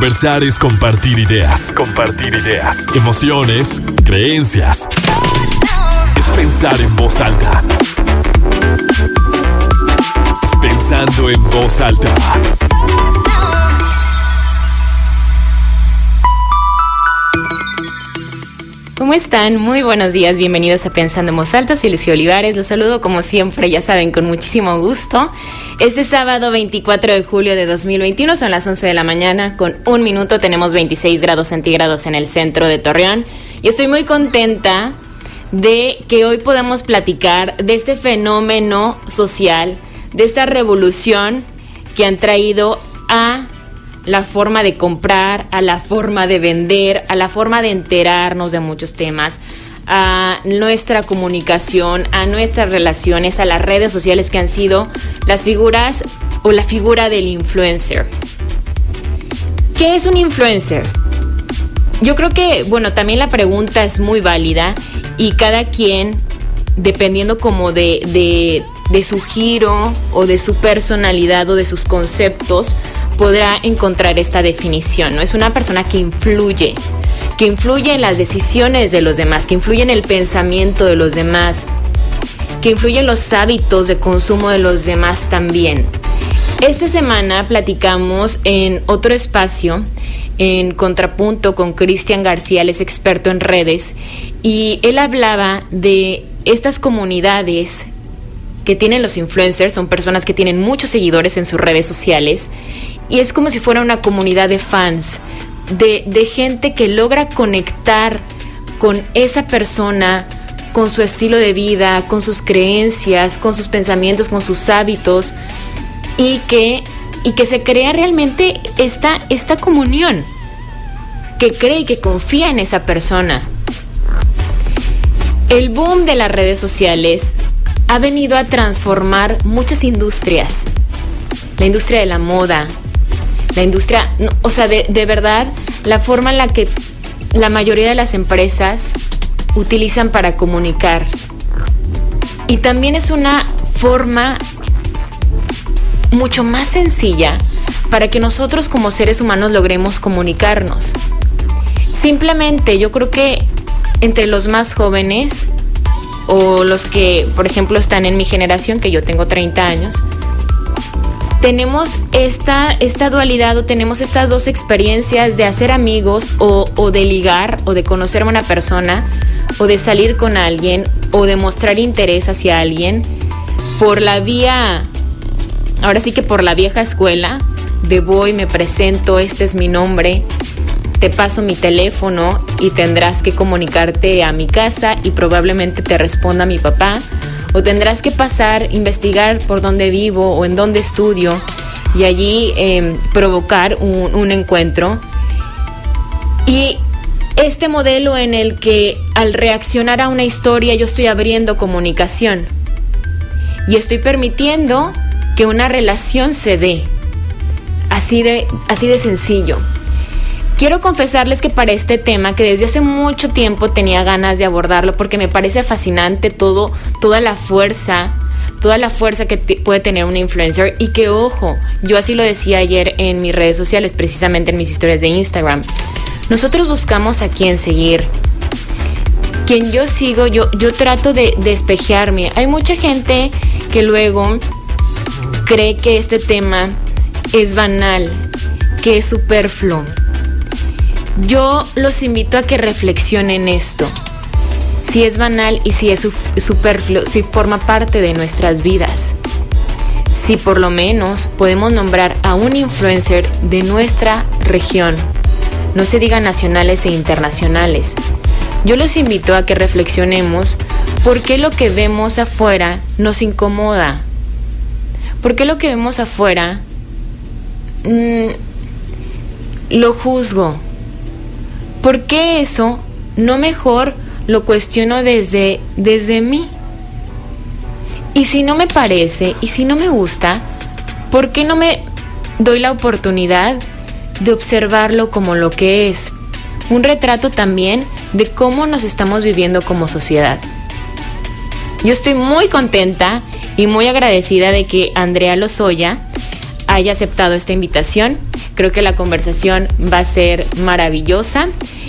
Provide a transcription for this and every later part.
Conversar es compartir ideas. Compartir ideas. Emociones, creencias. Es pensar en voz alta. Pensando en voz alta. ¿Cómo están? Muy buenos días, bienvenidos a Pensando en Voz Alta, soy Lucio Olivares, los saludo como siempre, ya saben, con muchísimo gusto. Este sábado 24 de julio de 2021 son las 11 de la mañana, con un minuto tenemos 26 grados centígrados en el centro de Torreón. Y estoy muy contenta de que hoy podamos platicar de este fenómeno social, de esta revolución que han traído a la forma de comprar, a la forma de vender, a la forma de enterarnos de muchos temas, a nuestra comunicación, a nuestras relaciones, a las redes sociales que han sido las figuras o la figura del influencer. ¿Qué es un influencer? Yo creo que, bueno, también la pregunta es muy válida y cada quien, dependiendo como de, de, de su giro o de su personalidad o de sus conceptos, podrá encontrar esta definición, ¿no? Es una persona que influye, que influye en las decisiones de los demás, que influye en el pensamiento de los demás, que influye en los hábitos de consumo de los demás también. Esta semana platicamos en otro espacio, en contrapunto con Cristian García, él es experto en redes, y él hablaba de estas comunidades que tienen los influencers, son personas que tienen muchos seguidores en sus redes sociales y es como si fuera una comunidad de fans, de, de gente que logra conectar con esa persona, con su estilo de vida, con sus creencias, con sus pensamientos, con sus hábitos y que, y que se crea realmente esta, esta comunión, que cree y que confía en esa persona. El boom de las redes sociales ha venido a transformar muchas industrias. La industria de la moda, la industria, o sea, de, de verdad, la forma en la que la mayoría de las empresas utilizan para comunicar. Y también es una forma mucho más sencilla para que nosotros como seres humanos logremos comunicarnos. Simplemente yo creo que entre los más jóvenes o los que, por ejemplo, están en mi generación, que yo tengo 30 años, tenemos esta, esta dualidad o tenemos estas dos experiencias de hacer amigos o, de ligar o de conocer a una persona o de salir con alguien o de mostrar interés hacia alguien por la vía, ahora sí que por la vieja escuela, de voy, me presento, este es mi nombre, te paso mi teléfono y tendrás que comunicarte a mi casa y probablemente te responda mi papá o tendrás que pasar, investigar por dónde vivo o en dónde estudio y allí eh, provocar un, un encuentro. Y este modelo en el que al reaccionar a una historia yo estoy abriendo comunicación y estoy permitiendo que una relación se dé. Así de, así de sencillo. Quiero confesarles que para este tema, que desde hace mucho tiempo tenía ganas de abordarlo porque me parece fascinante todo, toda la fuerza, toda la fuerza que puede tener un influencer y que ojo, yo así lo decía ayer en mis redes sociales, precisamente en mis historias de Instagram. Nosotros buscamos a quién seguir. Quien yo sigo, yo, yo trato de despejarme. Hay mucha gente que luego cree que este tema es banal, que es superfluo yo los invito a que reflexionen esto. Si es banal y si es superfluo, si forma parte de nuestras vidas. Si por lo menos podemos nombrar a un influencer de nuestra región. No se diga nacionales e internacionales. Yo los invito a que reflexionemos por qué lo que vemos afuera nos incomoda. ¿Por qué lo que vemos afuera mmm, lo juzgo? ¿Por qué eso no mejor lo cuestiono desde, desde mí? Y si no me parece, y si no me gusta, ¿por qué no me doy la oportunidad de observarlo como lo que es? Un retrato también de cómo nos estamos viviendo como sociedad. Yo estoy muy contenta y muy agradecida de que Andrea Lozoya haya aceptado esta invitación Creo que la conversación va a ser maravillosa.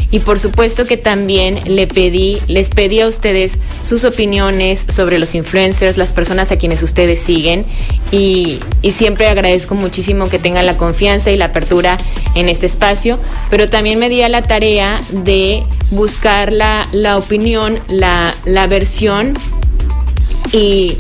Y por supuesto que también le pedí, les pedí a ustedes sus opiniones sobre los influencers, las personas a quienes ustedes siguen. Y, siempre agradezco muchísimo que tengan la confianza y la apertura en este espacio. Pero también me di a la tarea de buscar la, la opinión, la, la versión y,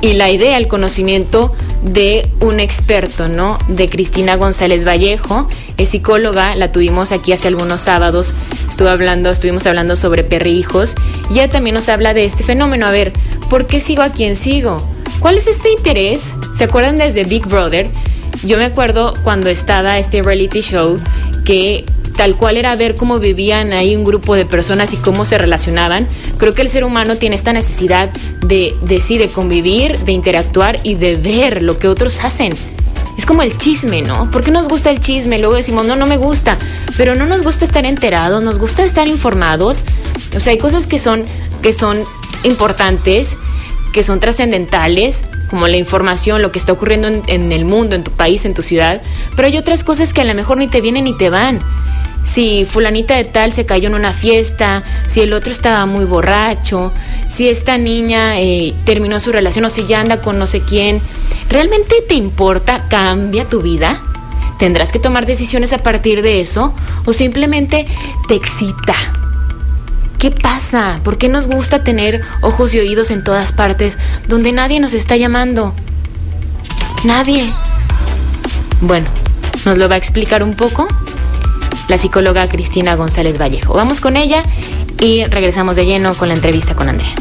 y la idea, el conocimiento de un experto, ¿no? De Cristina González Vallejo, es psicóloga, la tuvimos aquí hace algunos sábados, estuve hablando, estuvimos hablando sobre perrijos, y ella también nos habla de este fenómeno. A ver, ¿por qué sigo a quien sigo? ¿Cuál es este interés? ¿Se acuerdan desde Big Brother? Yo me acuerdo cuando estaba este reality show que tal cual era ver cómo vivían ahí un grupo de personas y cómo se relacionaban. Creo que el ser humano tiene esta necesidad de, de sí, de convivir, de interactuar y de ver lo que otros hacen. Es como el chisme, ¿no? ¿Por qué nos gusta el chisme? Luego decimos, no, no me gusta. Pero no nos gusta estar enterados, nos gusta estar informados. O sea, hay cosas que son, que son importantes, que son trascendentales, como la información, lo que está ocurriendo en, en, el mundo, en tu país, en tu ciudad. Pero hay otras cosas que a lo mejor ni te vienen ni te van si fulanita de tal se cayó en una fiesta, si el otro estaba muy borracho, si esta niña eh, terminó su relación o si ya anda con no sé quién. ¿Realmente te importa? ¿Cambia tu vida? ¿Tendrás que tomar decisiones a partir de eso? ¿O simplemente te excita? ¿Qué pasa? ¿Por qué nos gusta tener ojos y oídos en todas partes donde nadie nos está llamando? Nadie. Bueno, ¿nos lo va a explicar un poco? La psicóloga Cristina González Vallejo. Vamos con ella y regresamos de lleno con la entrevista con Andrea.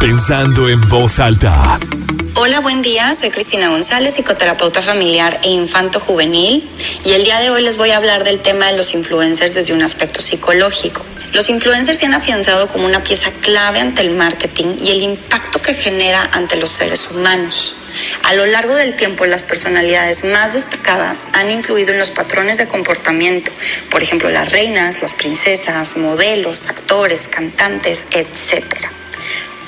Pensando en voz alta. Hola, buen día. Soy Cristina González, psicoterapeuta familiar e infanto juvenil, y el día de hoy les voy a hablar del tema de los influencers desde un aspecto psicológico. Los influencers se han afianzado como una pieza clave ante el marketing y el impacto que genera ante los seres humanos. A lo largo del tiempo, las personalidades más destacadas han influido en los patrones de comportamiento, por ejemplo, las reinas, las princesas, modelos, actores, cantantes, etcétera.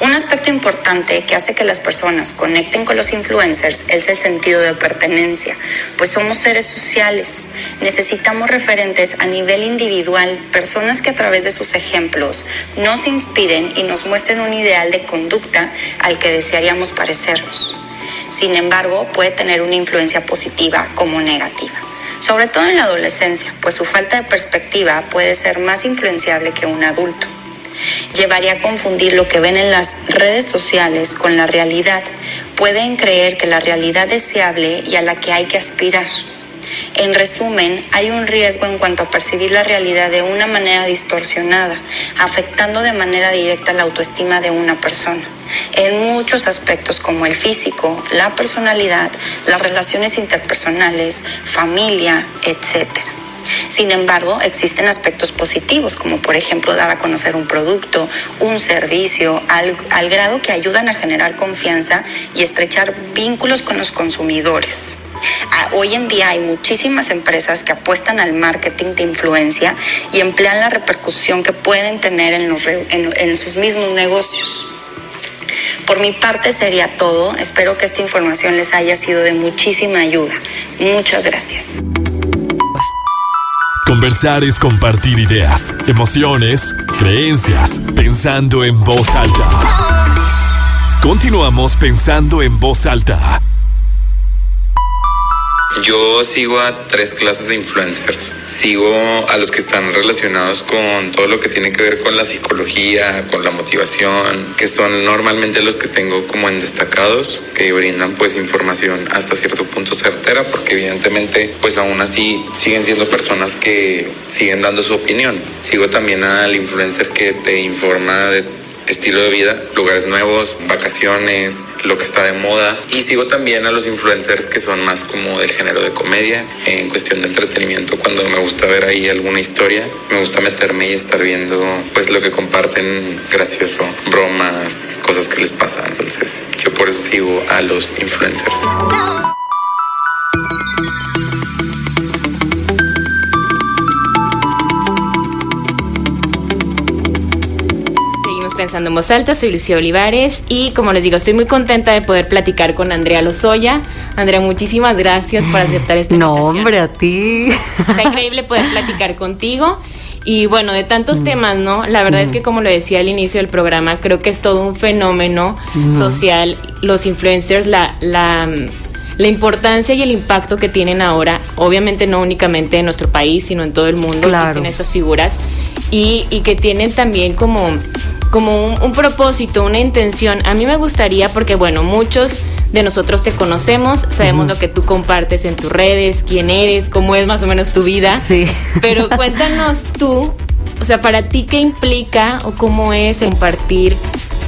Un aspecto importante que hace que las personas conecten con los influencers es el sentido de pertenencia, pues somos seres sociales, necesitamos referentes a nivel individual, personas que a través de sus ejemplos nos inspiren y nos muestren un ideal de conducta al que desearíamos parecernos. Sin embargo, puede tener una influencia positiva como negativa sobre todo en la adolescencia, pues su falta de perspectiva puede ser más influenciable que un adulto llevaría a confundir lo que ven en las redes sociales con la realidad. Pueden creer que la realidad es deseable y a la que hay que aspirar. En resumen, hay un riesgo en cuanto a percibir la realidad de una manera distorsionada, afectando de manera directa la autoestima de una persona, en muchos aspectos como el físico, la personalidad, las relaciones interpersonales, familia, etcétera. Sin embargo, existen aspectos positivos, como por ejemplo dar a conocer un producto, un servicio, al, grado que ayudan a generar confianza y estrechar vínculos con los consumidores. Hoy en día hay muchísimas empresas que apuestan al marketing de influencia y emplean la repercusión que pueden tener en sus mismos negocios. Por mi parte sería todo. Espero que esta información les haya sido de muchísima ayuda. Muchas gracias. Conversar es compartir ideas, emociones, creencias, pensando en voz alta. Continuamos pensando en voz alta. Yo sigo a tres clases de influencers. Sigo a los que están relacionados con todo lo que tiene que ver con la psicología, con la motivación, que son normalmente los que tengo como en destacados, que brindan pues información hasta cierto punto certera, porque evidentemente pues aún así siguen siendo personas que siguen dando su opinión. Sigo también al influencer que te informa de estilo de vida, lugares nuevos, vacaciones, lo que está de moda. Y sigo también a los influencers que son más como del género de comedia, en cuestión de entretenimiento, cuando me gusta ver ahí alguna historia, me gusta meterme y estar viendo pues lo que comparten gracioso, bromas, cosas que les pasan. Entonces yo por eso sigo a los influencers. Pensando en Voz Alta, soy Lucía Olivares y como les digo, estoy muy contenta de poder platicar con Andrea Lozoya. Andrea, muchísimas gracias por aceptar esta no, invitación. No, hombre, a ti. Está increíble poder platicar contigo. Y bueno, de tantos mm. temas, ¿no? La verdad es que mm. como lo decía al inicio del programa, creo que es todo un fenómeno mm. social. Los influencers, la, la, la importancia y el impacto que tienen ahora, obviamente no únicamente en nuestro país, sino en todo el mundo existen estas figuras y, y que tienen también como, como un, propósito, una intención. A mí me gustaría, porque bueno, muchos de nosotros te conocemos, sabemos lo que tú compartes en tus redes, quién eres, cómo es más o menos tu vida. Sí. Pero cuéntanos tú, o sea, para ti qué implica o cómo es compartir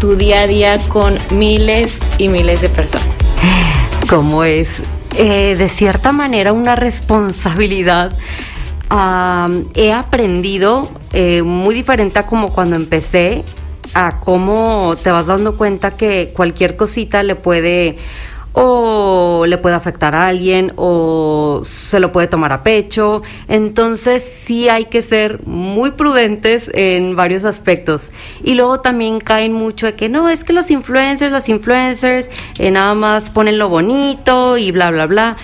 tu día a día con miles y miles de personas. ¿Cómo es? Eh, de cierta manera una responsabilidad he aprendido eh, muy diferente a como cuando empecé, a cómo te vas dando cuenta que cualquier cosita le puede o le puede afectar a alguien o se lo puede tomar a pecho. Entonces sí hay que ser muy prudentes en varios aspectos. Y luego también caen mucho de que no, es que los influencers, las influencers eh, nada más ponen lo bonito y bla, bla, bla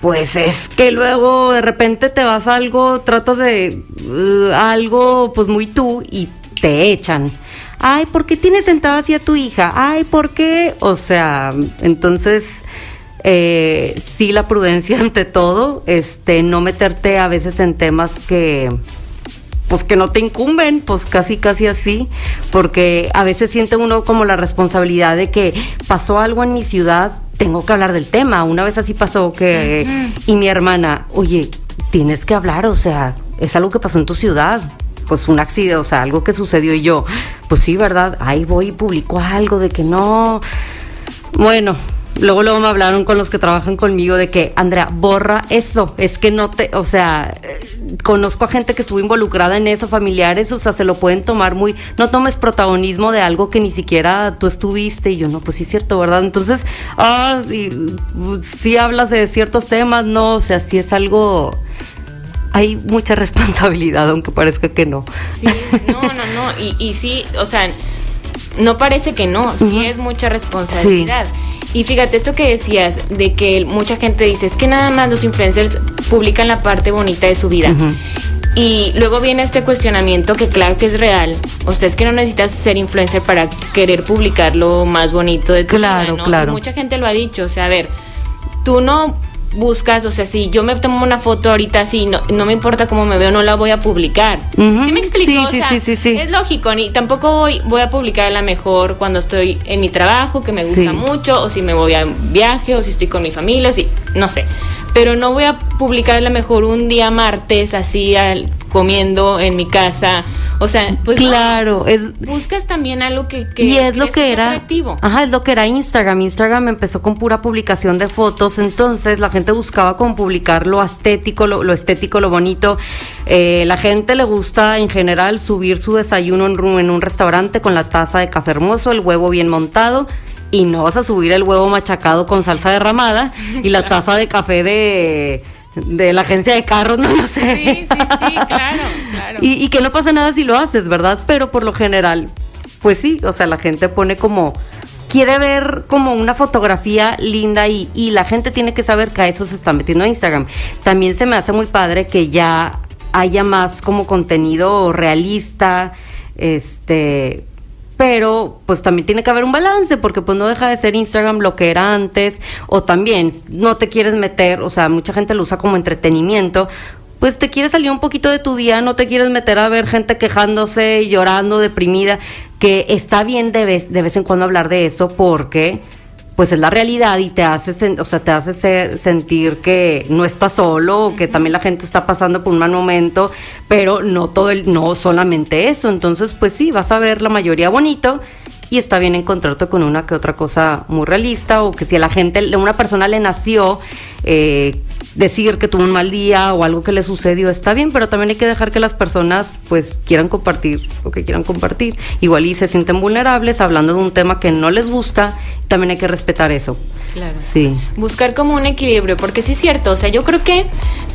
pues es que luego de repente te vas a algo, tratas de uh, algo pues muy tú y te echan. Ay, ¿por qué tienes sentada así a tu hija? Ay, ¿por qué? O sea, entonces eh, sí la prudencia ante todo, este, no meterte a veces en temas que pues que no te incumben, pues casi casi así, porque a veces siente uno como la responsabilidad de que pasó algo en mi ciudad, tengo que hablar del tema. Una vez así pasó que, y mi hermana, oye, tienes que hablar, o sea, es algo que pasó en tu ciudad. Pues un accidente, o sea, algo que sucedió y yo, pues sí, ¿verdad? Ahí voy y publico algo de que no. Bueno, Luego, luego me hablaron con los que trabajan conmigo de que, Andrea, borra eso. Es que no te, o sea, eh, conozco a gente que estuvo involucrada en eso, familiares, o sea, se lo pueden tomar muy, no tomes protagonismo de algo que ni siquiera tú estuviste. Y yo, no, pues sí es cierto, ¿verdad? Entonces, ah, sí, hablas de ciertos temas, no, o sea, sí es algo hay mucha responsabilidad, aunque parezca que no. Sí, no, no, no. Y, y sí, o sea, no parece que no, sí es mucha responsabilidad. Y fíjate, esto que decías, de que mucha gente dice, es que nada más los influencers publican la parte bonita de su vida. Y luego viene este cuestionamiento que claro que es real. O sea, es que no necesitas ser influencer para querer publicar lo más bonito de tu vida, ¿no? Claro. mucha gente lo ha dicho. O sea, a ver, tú no buscas, o sea, si yo me tomo una foto ahorita así, no, no me importa cómo me veo, no la voy a publicar. ¿Sí me explico? o sea, es lógico, ni tampoco voy, voy a publicar la mejor cuando estoy en mi trabajo, que me gusta mucho, o si me voy a viaje, o si estoy con mi familia, o si, no sé. Pero no voy a publicar a la mejor un día martes así al, comiendo en mi casa. O sea, pues claro, es, buscas también algo que, que y es lo que era Ajá, es lo que era Instagram. Instagram empezó con pura publicación de fotos, entonces la gente buscaba como publicar lo estético, lo, estético, lo bonito. Eh, la gente le gusta en general subir su desayuno en, en un restaurante con la taza de café hermoso, el huevo bien montado y no vas a subir el huevo machacado con salsa derramada y la taza de café de de la agencia de carros, no lo sé. Sí, sí, sí, claro, claro. Y, que no pasa nada si lo haces, ¿verdad? Pero por lo general, pues sí, o sea, la gente pone como quiere ver como una fotografía linda y, y, la gente tiene que saber que a eso se está metiendo a Instagram. También se me hace muy padre que ya haya más como contenido realista, este, pero pues también tiene que haber un balance porque pues no deja de ser Instagram lo que antes o también no te quieres meter, o sea, mucha gente lo usa como entretenimiento, pues te quieres salir un poquito de tu día, no te quieres meter a ver gente quejándose, llorando, deprimida, que está bien de vez, de vez en cuando hablar de eso porque pues es la realidad y te hace, o sea, te hace sentir que no estás solo, que también la gente está pasando por un mal momento, pero no todo el, no solamente eso. Entonces, pues sí, vas a ver la mayoría bonito y está bien encontrarte con una que otra cosa muy realista o que si a la gente, a una persona le nació eh, decir que tuvo un mal día o algo que le sucedió está bien, pero también hay que dejar que las personas pues quieran compartir lo que quieran compartir. Igual y se sienten vulnerables hablando de un tema que no les gusta, también hay que respetar eso. Claro. Sí. Buscar como un equilibrio, porque sí es cierto, o sea, yo creo que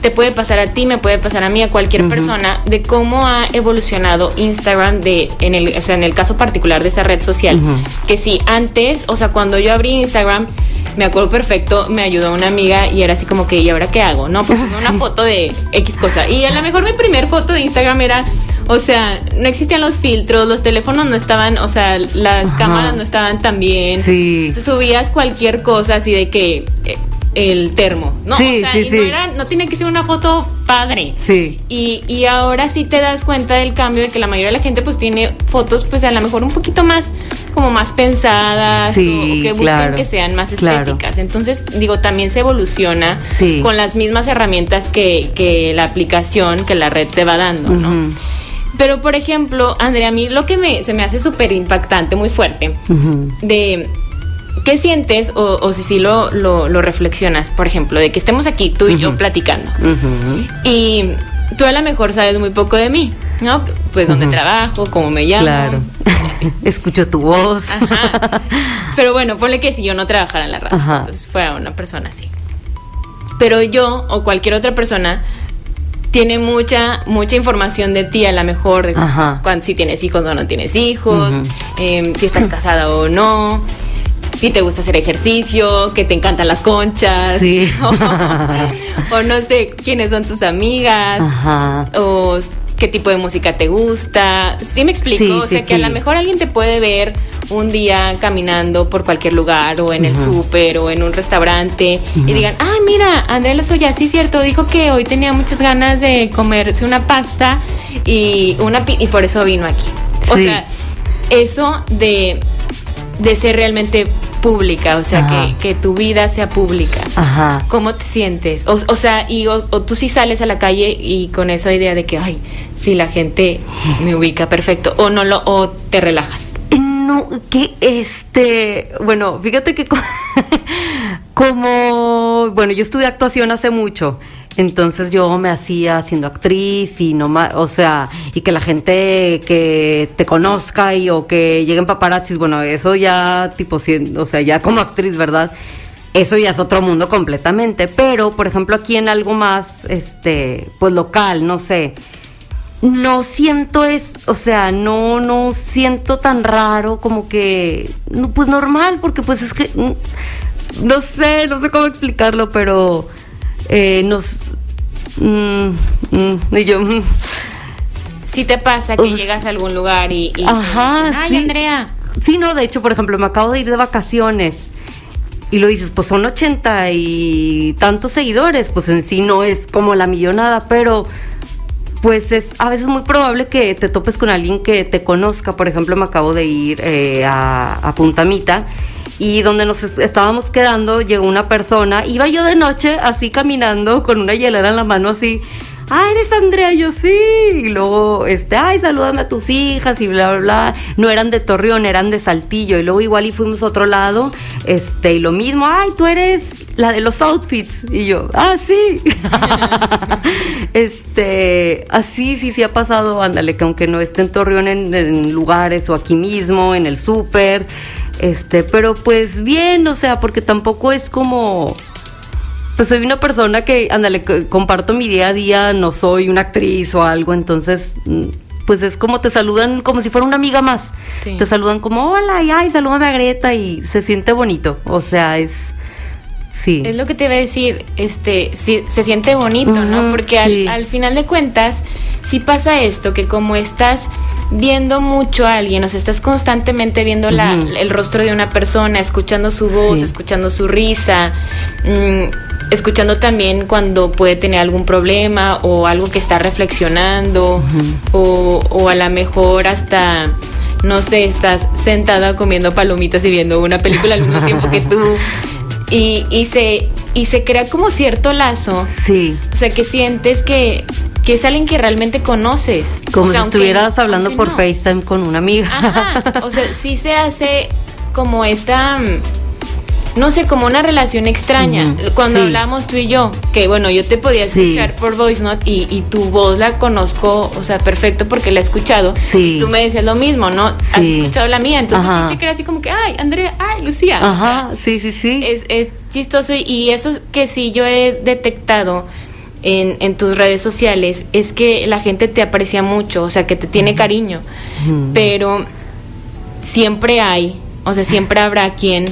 te puede pasar a ti, me puede pasar a mí, a cualquier persona, de cómo ha evolucionado Instagram de, en el, o sea, en el caso particular de esa red social. Que si antes, o sea, cuando yo abrí Instagram, me acuerdo perfecto, me ayudó una amiga y era así como que, ¿y ahora qué hago? No, pues una foto de X cosa. Y a lo mejor mi primer foto de Instagram era o sea, no existían los filtros, los teléfonos no estaban, o sea, las cámaras no estaban tan bien. Sí. subías cualquier cosa así de que eh, el termo, ¿no? Sí, o sea, y no, era, no tiene que ser una foto padre. Sí. Y, y ahora sí te das cuenta del cambio de que la mayoría de la gente pues tiene fotos pues a lo mejor un poquito más como más pensadas o, que busquen que sean más estéticas. Entonces, digo, también se evoluciona con las mismas herramientas que, que la aplicación, que la red te va dando, ¿no? Pero, por ejemplo, Andrea, a mí lo que me, se me hace súper impactante, muy fuerte, de qué sientes o, si sí lo, lo, reflexionas, por ejemplo, de que estemos aquí tú y yo platicando. Y tú a lo mejor sabes muy poco de mí, ¿no? Pues dónde trabajo, cómo me llamo. Claro. Escucho tu voz. Pero bueno, ponle que si yo no trabajara en la radio, entonces fuera una persona así. Pero yo o cualquier otra persona tiene mucha, mucha información de ti, a lo mejor, de cuando, si tienes hijos o no tienes hijos, em, si estás casada o no, si te gusta hacer ejercicio, que te encantan las conchas, o, no sé quiénes son tus amigas, o qué tipo de música te gusta. ¿Sí me explico? o sea, que a lo mejor alguien te puede ver un día caminando por cualquier lugar o en el súper o en un restaurante y digan, ah, mira, Andrea Lozoya, sí cierto, dijo que hoy tenía muchas ganas de comerse una pasta y, una y por eso vino aquí. O sea, eso de, de ser realmente pública, o sea, que, que, tu vida sea pública. Ajá. ¿Cómo te sientes? O, o sea, y o, tú sí sales a la calle y con esa idea de que, ay, si la gente me ubica perfecto, o no lo, o te relajas. No, que este, bueno, fíjate que como, bueno, yo estudié actuación hace mucho. Entonces yo me hacía siendo actriz y no o sea, y que la gente que te conozca y o que lleguen paparazzis, bueno, eso ya tipo, o sea, ya como actriz, ¿verdad? Eso ya es otro mundo completamente, pero por ejemplo aquí en algo más, este, pues local, no sé, no siento es, o sea, no, no siento tan raro como que, pues normal, porque pues es que, no sé, no sé cómo explicarlo, pero eh, nos... Mm, mm, y yo... Mm. Si te pasa que llegas a algún lugar y, ajá, ay Andrea. Sí, no, de hecho, por ejemplo, me acabo de ir de vacaciones y lo dices, pues son ochenta y tantos seguidores, pues en sí no es como la millonada, pero pues es a veces muy probable que te topes con alguien que te conozca. Por ejemplo, me acabo de ir eh, a, a Puntamita y donde nos estábamos quedando llegó una persona, iba yo de noche así caminando con una hielera en la mano así, ah, eres Andrea, yo sí, y luego, este, ay, salúdame a tus hijas y bla, bla, bla, no eran de Torreón, eran de Saltillo, y luego igual y fuimos a otro lado, este, y lo mismo, ay, tú eres la de los outfits, y yo, ah, sí, este, así sí, sí ha pasado, ándale, que aunque no esté en Torreón en, en lugares o aquí mismo, en el súper, este, pero pues bien, o sea, porque tampoco es como pues soy una persona que, ándale, comparto mi día a día, no soy una actriz o algo, entonces, mm, pues es como te saludan como si fuera una amiga más. Te saludan como, hola, y ay, salúdame a Greta y se siente bonito. O sea, es... Sí. Es lo que te iba a decir, este, sí, se siente bonito, ¿no? Porque al, al final de cuentas, si pasa esto, que como estás viendo mucho a alguien, o sea, estás constantemente viendo la, el rostro de una persona, escuchando su voz, escuchando su risa, mm, escuchando también cuando puede tener algún problema o algo que está reflexionando, o, o a lo mejor hasta no sé, estás sentada comiendo palomitas y viendo una película al mismo tiempo que tú. Y, y, se, y se crea como cierto lazo. Sí. O sea, que sientes que, que es alguien que realmente conoces. Como si estuvieras hablando por FaceTime con una amiga. Ajá, o sea, sí se hace como esta no sé, como una relación extraña. Cuando hablamos tú y yo, que bueno, yo te podía escuchar por Voice Note y, y, tu voz la conozco, o sea, perfecto porque la he escuchado. Sí. Y tú me decías lo mismo, ¿no? Has escuchado la mía, entonces sí se crea así como que, ay, Andrea, ay, Lucía. Ajá, sí, sí, sí. Es, es chistoso y eso que sí yo he detectado en, en tus redes sociales es que la gente te aprecia mucho, o sea, que te tiene cariño, pero siempre hay, o sea, siempre habrá quien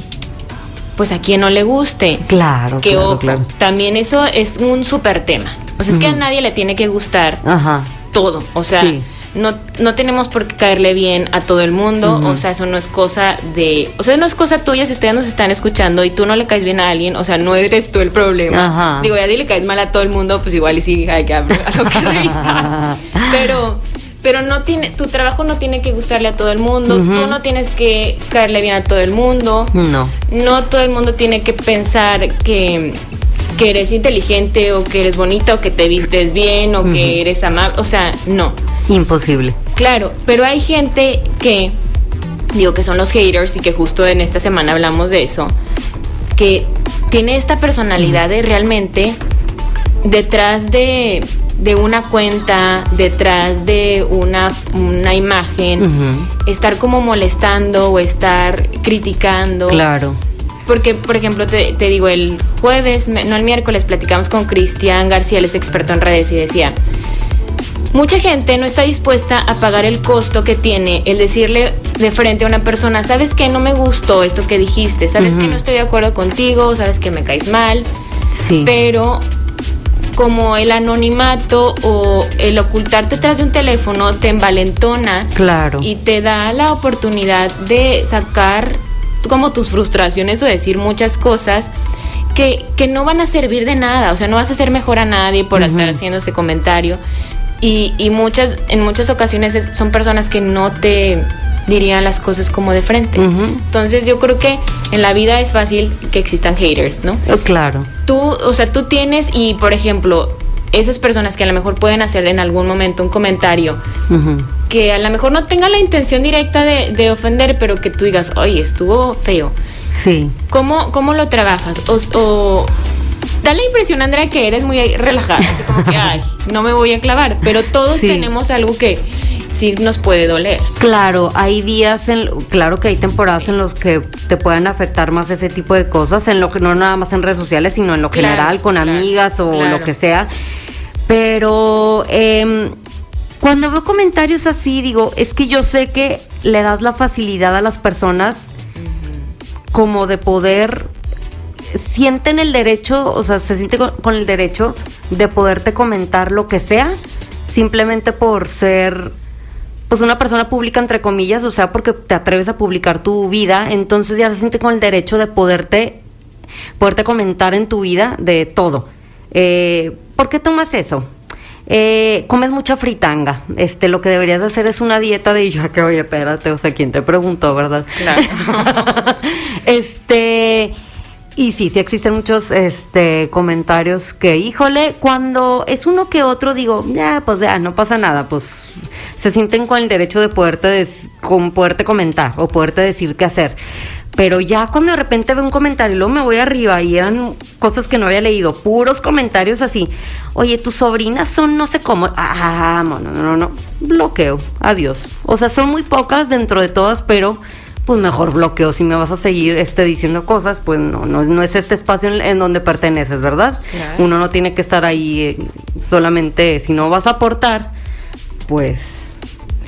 pues a quien no le guste. Claro, que claro, ojo, claro. también eso es un súper tema. O sea, es que a nadie le tiene que gustar Ajá. todo. O sea, Sí. no, no tenemos por qué caerle bien a todo el mundo. O sea, eso no es cosa de. O sea, no es cosa tuya si ustedes nos están escuchando y tú no le caes bien a alguien. O sea, no eres tú el problema. Ajá. Digo, ya si le caes mal a todo el mundo, pues igual y sí hay que que revisar. Pero. Pero no tiene, tu trabajo no tiene que gustarle a todo el mundo, tú no tienes que caerle bien a todo el mundo, No. no todo el mundo tiene que pensar que, que eres inteligente o que eres bonita o que te vistes bien o que eres amable. O sea, no. Imposible. Claro, pero hay gente que, digo que son los haters y que justo en esta semana hablamos de eso, que tiene esta personalidad de realmente detrás de, de una cuenta, detrás de una, una imagen, estar como molestando o estar criticando. Claro. Porque, por ejemplo, te, te digo, el jueves, no el miércoles, platicamos con Cristian García, él es experto en redes y decía, mucha gente no está dispuesta a pagar el costo que tiene el decirle de frente a una persona, sabes que no me gustó esto que dijiste, sabes que no estoy de acuerdo contigo, sabes que me caes mal, Sí. pero como el anonimato o el ocultarte tras de un teléfono te envalentona Claro. y te da la oportunidad de sacar como tus frustraciones o decir muchas cosas que, que no van a servir de nada, o sea, no vas a hacer mejor a nadie por estar haciendo ese comentario. Y, y muchas, en muchas ocasiones es- son personas que no te dirían las cosas como de frente. Entonces yo creo que en la vida es fácil que existan haters, ¿no? Eh, Claro. tú, o sea, tú tienes y, por ejemplo, esas personas que a lo mejor pueden hacer en algún momento un comentario que a lo mejor no tenga la intención directa de, de ofender, pero que tú digas, oye, estuvo feo. Sí. ¿Cómo, cómo lo trabajas? O, o da la impresión, Andrea, que eres muy relajada, así como que, ay, no me voy a clavar, pero todos Sí. tenemos algo que sí nos puede doler. Claro, hay días, en, claro que hay temporadas en los que te pueden afectar más ese tipo de cosas, en lo que no nada más en redes sociales, sino en lo Claro, general, con claro, amigas o claro. lo que sea. Pero em, cuando veo comentarios así, digo, es que yo sé que le das la facilidad a las personas como de poder sienten el derecho, o sea, se siente con, con el derecho de poderte comentar lo que sea, simplemente por ser pues una persona pública entre comillas, o sea, porque te atreves a publicar tu vida, entonces ya se siente con el derecho de poderte poderte comentar en tu vida de todo. Eh, ¿Por qué tomas eso? Eh, comes mucha fritanga. Este, lo que deberías hacer es una dieta de yo que oye, espérate, o sea, ¿quién te preguntó, verdad? Claro. este y sí, sí existen muchos este comentarios que, híjole, cuando es uno que otro digo, ya, pues ya, no pasa nada, pues se sienten con el derecho de poderte des- con poderte comentar o poderte decir qué hacer. Pero ya cuando de repente veo un comentario y luego me voy arriba y eran cosas que no había leído, puros comentarios así. Oye, tus sobrinas son no sé cómo. Ah, no, no, no, no. Bloqueo. Adiós. O sea, son muy pocas dentro de todas, pero pues mejor bloqueo. Si me vas a seguir este, diciendo cosas, pues no, no, no es este espacio en, en donde perteneces, ¿verdad? Claro. Uno no tiene que estar ahí eh, solamente, si no vas a aportar, pues,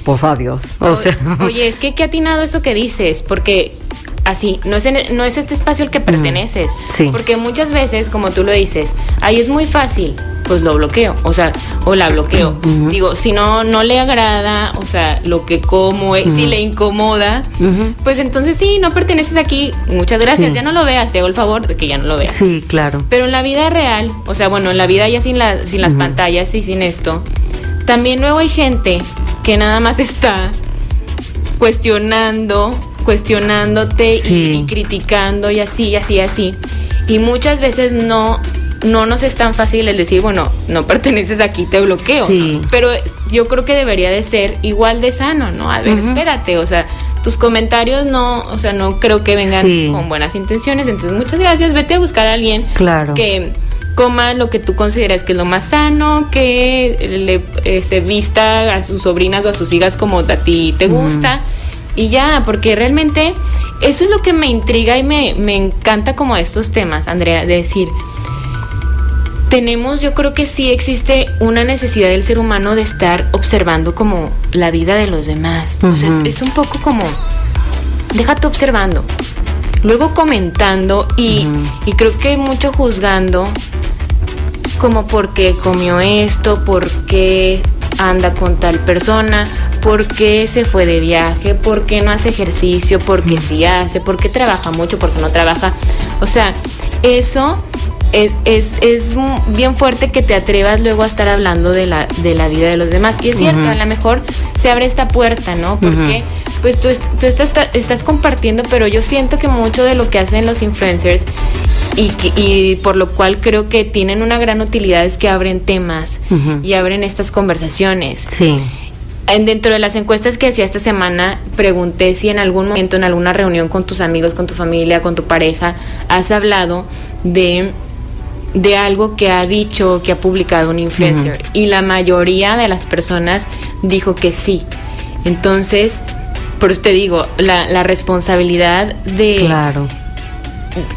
pues adiós. O sea, Oye, es que qué atinado eso que dices, porque así, no es, en- no es este espacio al que perteneces. sí. Porque muchas veces, como tú lo dices, ahí es muy fácil, pues lo bloqueo, o sea, o la bloqueo. Digo, si no, no le agrada, o sea, lo que como, eh, si le incomoda, pues entonces sí, no perteneces aquí, muchas gracias, Sí. ya no lo veas, te hago el favor de que ya no lo veas. sí, claro. Pero en la vida real, o sea, bueno, en la vida ya sin, la- sin las pantallas y sin esto, también luego hay gente que nada más está cuestionando, cuestionándote y- Sí. y, criticando y así, y así, y así. Y muchas veces no, no nos es tan fácil el decir, bueno, no perteneces aquí, te bloqueo. Sí. ¿no? Pero yo creo que debería de ser igual de sano, ¿no? A ver, espérate, o sea, tus comentarios no, o sea, no creo que vengan Sí. con buenas intenciones. Entonces, muchas gracias, vete a buscar a alguien Claro. que coma lo que tú consideras que es lo más sano, que le, eh, se vista a sus sobrinas o a sus hijas como a ti te gusta. Y ya, porque realmente eso es lo que me intriga y me, me encanta como estos temas, Andrea, de decir, tenemos, yo creo que sí existe una necesidad del ser humano de estar observando como la vida de los demás. O sea, es, es un poco como, déjate observando, luego comentando y, y creo que mucho juzgando como por qué comió esto, por qué anda con tal persona, por qué se fue de viaje, por qué no hace ejercicio, por qué sí hace, por qué trabaja mucho, por qué no trabaja. O sea, eso es, es, es bien fuerte que te atrevas luego a estar hablando de la, de la vida de los demás. Y es cierto, a lo mejor se abre esta puerta, ¿no? Porque pues tú, tú estás, estás compartiendo, pero yo siento que mucho de lo que hacen los influencers y, y, por lo cual creo que tienen una gran utilidad es que abren temas y abren estas conversaciones. Sí. En, dentro de las encuestas que hacía esta semana, pregunté si en algún momento, en alguna reunión con tus amigos, con tu familia, con tu pareja, has hablado de, de algo que ha dicho, que ha publicado un influencer. Y la mayoría de las personas dijo que sí. Entonces, por eso te digo, la, la responsabilidad de... Claro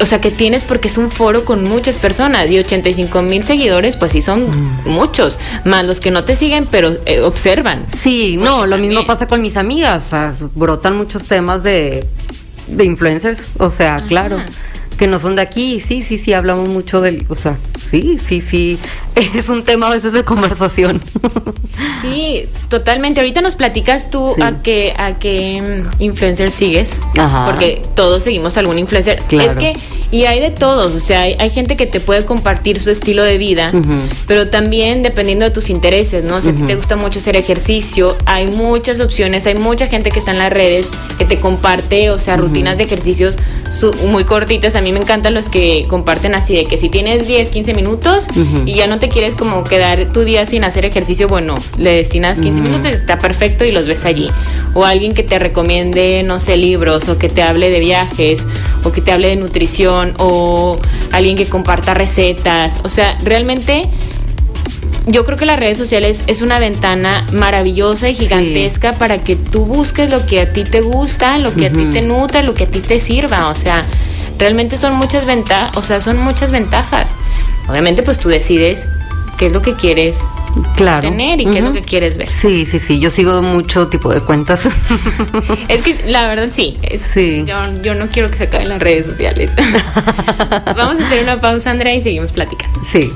o sea, que tienes porque es un foro con muchas personas y 85 mil seguidores, pues sí son mm. muchos, más los que no te siguen, pero eh, observan. Sí, pues no, lo mismo pasa con mis amigas, o sea, brotan muchos temas de, de influencers, o sea, claro que no son de aquí, sí, sí, sí, hablamos mucho del, o sea, sí, sí, sí, es un tema a veces de conversación. Sí, totalmente. Ahorita nos platicas tú a qué a qué mm, influencer sigues, porque todos seguimos algún influencer. Es que y hay de todos, o sea, hay, gente que te puede compartir su estilo de vida, pero también dependiendo de tus intereses, ¿no? Si a ti te gusta mucho hacer ejercicio, hay muchas opciones, hay mucha gente que está en las redes que te comparte, o sea, rutinas de ejercicios muy cortitas. A mí me encantan los que comparten así de que si tienes 10, 15 minutos y ya no te quieres como quedar tu día sin hacer ejercicio, bueno, le destinas 15 minutos y está perfecto y los ves allí. O alguien que te recomiende, no sé, libros o que te hable de viajes o que te hable de nutrición o alguien que comparta recetas. O sea, realmente yo creo que las redes sociales es una ventana maravillosa y gigantesca para que tú busques lo que a ti te gusta, lo que a ti te nutra, lo que a ti te sirva. O sea, realmente son muchas ventajas, o sea, son muchas ventajas. Obviamente, pues tú decides qué es lo que quieres claro. tener y qué es lo que quieres ver. Sí, sí, sí. Yo sigo mucho tipo de cuentas. es que la verdad sí. sí. Yo, yo, no quiero que se acaben las redes sociales. Vamos a hacer una pausa, Andrea, y seguimos platicando. Sí.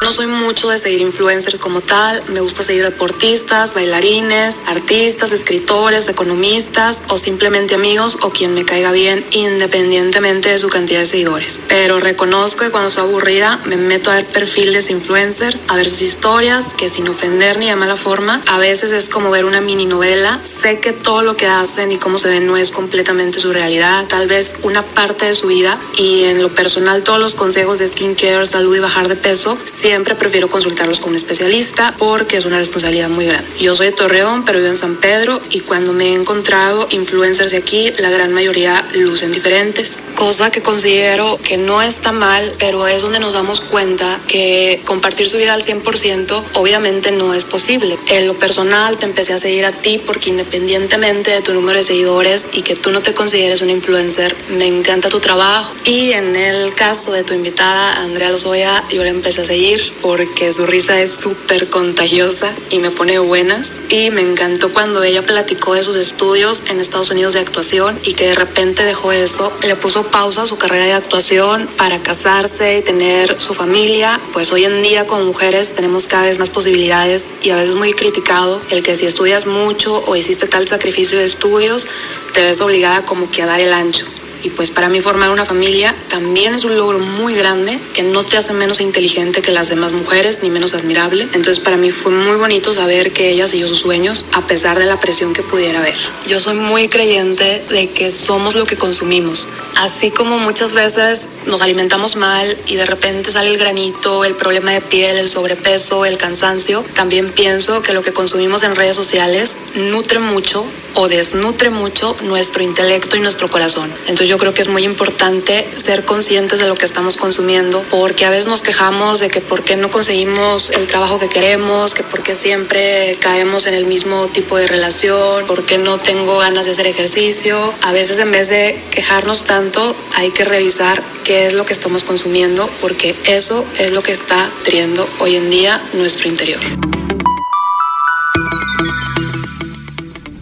No soy mucho de seguir influencers como tal, me gusta seguir deportistas, bailarines, artistas, escritores, economistas o simplemente amigos o quien me caiga bien independientemente de su cantidad de seguidores. Pero reconozco que cuando estoy aburrida me meto a ver perfiles influencers, a ver sus historias, que sin ofender ni de mala forma, a veces es como ver una mini novela. Sé que todo lo que hacen y cómo se ven no es completamente su realidad, tal vez una parte de su vida y en lo personal todos los consejos de skincare, salud y bajar de peso siempre prefiero consultarlos con un especialista porque es una responsabilidad muy grande. Yo soy de Torreón, pero vivo en San Pedro y cuando me he encontrado influencers de aquí, la gran mayoría lucen diferentes, cosa que considero que no está mal, pero es donde nos damos cuenta que compartir su vida al 100% obviamente no es posible. En lo personal te empecé a seguir a ti porque independientemente de tu número de seguidores y que tú no te consideres un influencer, me encanta tu trabajo y en el caso de tu invitada Andrea Lozoya, yo le empecé a seguir porque su risa es súper contagiosa y me pone buenas. Y me encantó cuando ella platicó de sus estudios en Estados Unidos de actuación y que de repente dejó eso, le puso pausa a su carrera de actuación para casarse y tener su familia. Pues hoy en día con mujeres tenemos cada vez más posibilidades y a veces muy criticado el que si estudias mucho o hiciste tal sacrificio de estudios, te ves obligada como que a dar el ancho. Y pues para mí formar una familia también es un logro muy grande que no te hace menos inteligente que las demás mujeres ni menos admirable. Entonces para mí fue muy bonito saber que ella siguió sus sueños a pesar de la presión que pudiera haber. Yo soy muy creyente de que somos lo que consumimos. Así como muchas veces nos alimentamos mal y de repente sale el granito, el problema de piel, el sobrepeso, el cansancio, también pienso que lo que consumimos en redes sociales nutre mucho o desnutre mucho nuestro intelecto y nuestro corazón. Entonces yo creo que es muy importante ser conscientes de lo que estamos consumiendo, porque a veces nos quejamos de que por qué no conseguimos el trabajo que queremos, que por qué siempre caemos en el mismo tipo de relación, por qué no tengo ganas de hacer ejercicio. A veces en vez de quejarnos tanto, hay que revisar qué es lo que estamos consumiendo, porque eso es lo que está triendo hoy en día nuestro interior.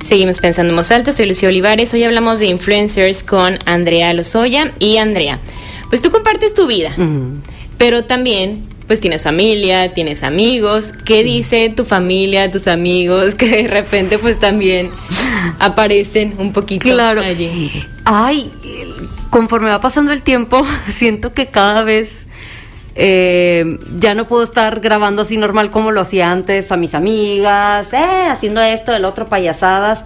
Seguimos pensando en voz alta, soy Lucía Olivares. Hoy hablamos de influencers con Andrea Lozoya y Andrea. Pues tú compartes tu vida, pero también pues tienes familia, tienes amigos. ¿Qué dice tu familia, tus amigos que de repente pues también aparecen un poquito Claro. allí? Ay, conforme va pasando el tiempo, siento que cada vez eh, ya no puedo estar grabando así normal como lo hacía antes a mis amigas, eh, haciendo esto, el otro, payasadas,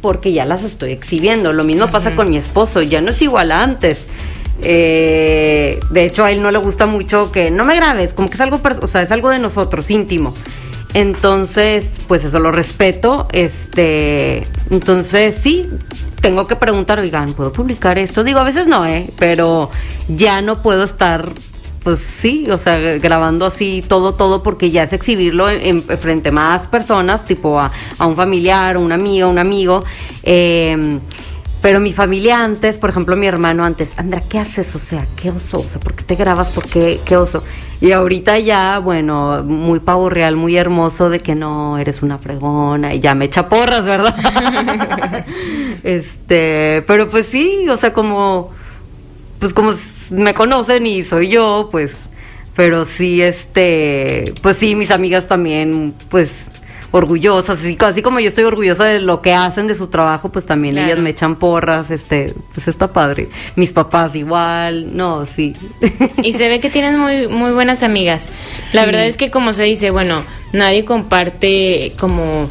porque ya las estoy exhibiendo. Lo mismo pasa con mi esposo, ya no es igual a antes. Eh, de hecho, a él no le gusta mucho que no me grabes, como que es algo, o sea, es algo de nosotros, íntimo. Entonces, pues eso lo respeto. Este, entonces sí, tengo que preguntar, oigan, ¿puedo publicar esto? Digo, a veces no, ¿eh? Pero ya no puedo estar, pues sí, o sea, grabando así todo, todo, porque ya es exhibirlo en, en- frente a más personas, tipo a, a un familiar, un amigo, un amigo. Eh, pero mi familia antes, por ejemplo, mi hermano antes, Andra, ¿qué haces? O sea, ¿qué oso? O sea, ¿por qué te grabas? ¿Por qué, qué oso? Y ahorita ya, bueno, muy pavo real, muy hermoso de que no eres una fregona y ya me echa porras, ¿verdad? este, pero pues sí, o sea, como, pues como me conocen y soy yo, pues, pero sí, este, pues sí, mis amigas también, pues, orgullosas, así, así como yo estoy orgullosa de lo que hacen de su trabajo, pues también Claro. ellas me echan porras, este, pues está padre. Mis papás igual, no, sí. Y se ve que tienes muy, muy buenas amigas. La Sí. verdad es que como se dice, bueno, nadie comparte como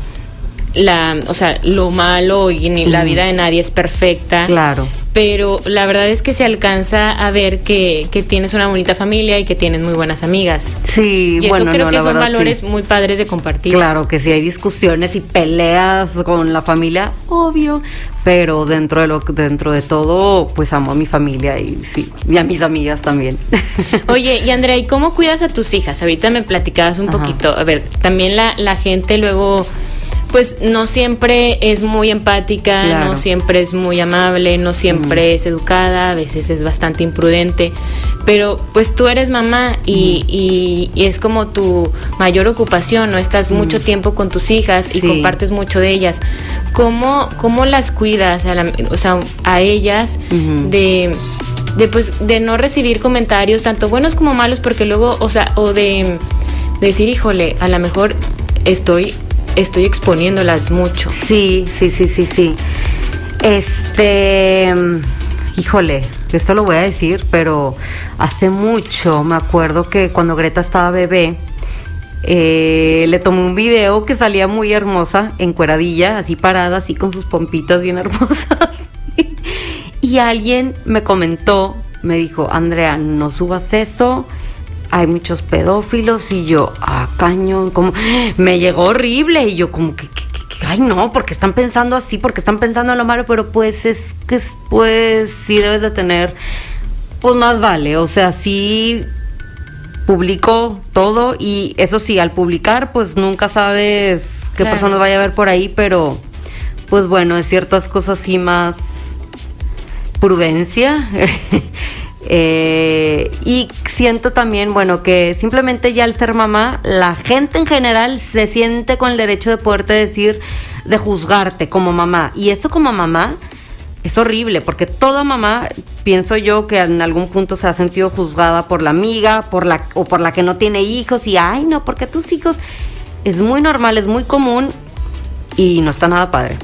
la, o sea, lo malo y ni la vida de nadie es perfecta. Claro. Pero la verdad es que se alcanza a ver que, que tienes una bonita familia y que tienes muy buenas amigas. Sí, Y eso bueno, creo no, que son verdad, valores sí. muy padres de compartir. Claro que sí hay discusiones y peleas con la familia, obvio, pero dentro de lo dentro de todo, pues amo a mi familia y sí, y a mis amigas también. Oye, y Andrea, ¿y cómo cuidas a tus hijas? Ahorita me platicabas un Ajá. poquito. A ver, también la, la gente luego, pues no siempre es muy empática, Claro. no siempre es muy amable, no siempre es educada, a veces es bastante imprudente. Pero pues tú eres mamá y, y- y es como tu mayor ocupación, ¿no? Estás mucho tiempo con tus hijas y compartes mucho de ellas. ¿Cómo, cómo las cuidas a, la- o sea, a ellas de pues de no recibir comentarios tanto buenos como malos porque luego o sea o de, de decir híjole a lo mejor estoy estoy exponiéndolas mucho Sí, sí, sí, sí, sí. Este, híjole, esto lo voy a decir, pero hace mucho me acuerdo que cuando Greta estaba bebé, eh, le tomé un video que salía muy hermosa, encueradilla, así parada, así con sus pompitas bien hermosas. y alguien me comentó, me dijo, Andrea, no subas eso, hay muchos pedófilos y yo, ah, cañón, como me llegó horrible y yo como que, que- que- que, ay no, porque están pensando así, porque están pensando en lo malo, pero pues es que es- pues sí debes de tener, pues más vale, o sea, sí publicó todo y eso sí, al publicar pues nunca sabes qué Claro. personas vaya a ver por ahí, pero pues bueno, es ciertas cosas sí más prudencia. Eh, y siento también, bueno, que simplemente ya al ser mamá, la gente en general se siente con el derecho de poderte decir, de juzgarte como mamá. Y eso como mamá es horrible, porque toda mamá, pienso yo, que en algún punto se ha sentido juzgada por la amiga, por la, o por la que no tiene hijos, y ay no, porque tus hijos es muy normal, es muy común y no está nada padre.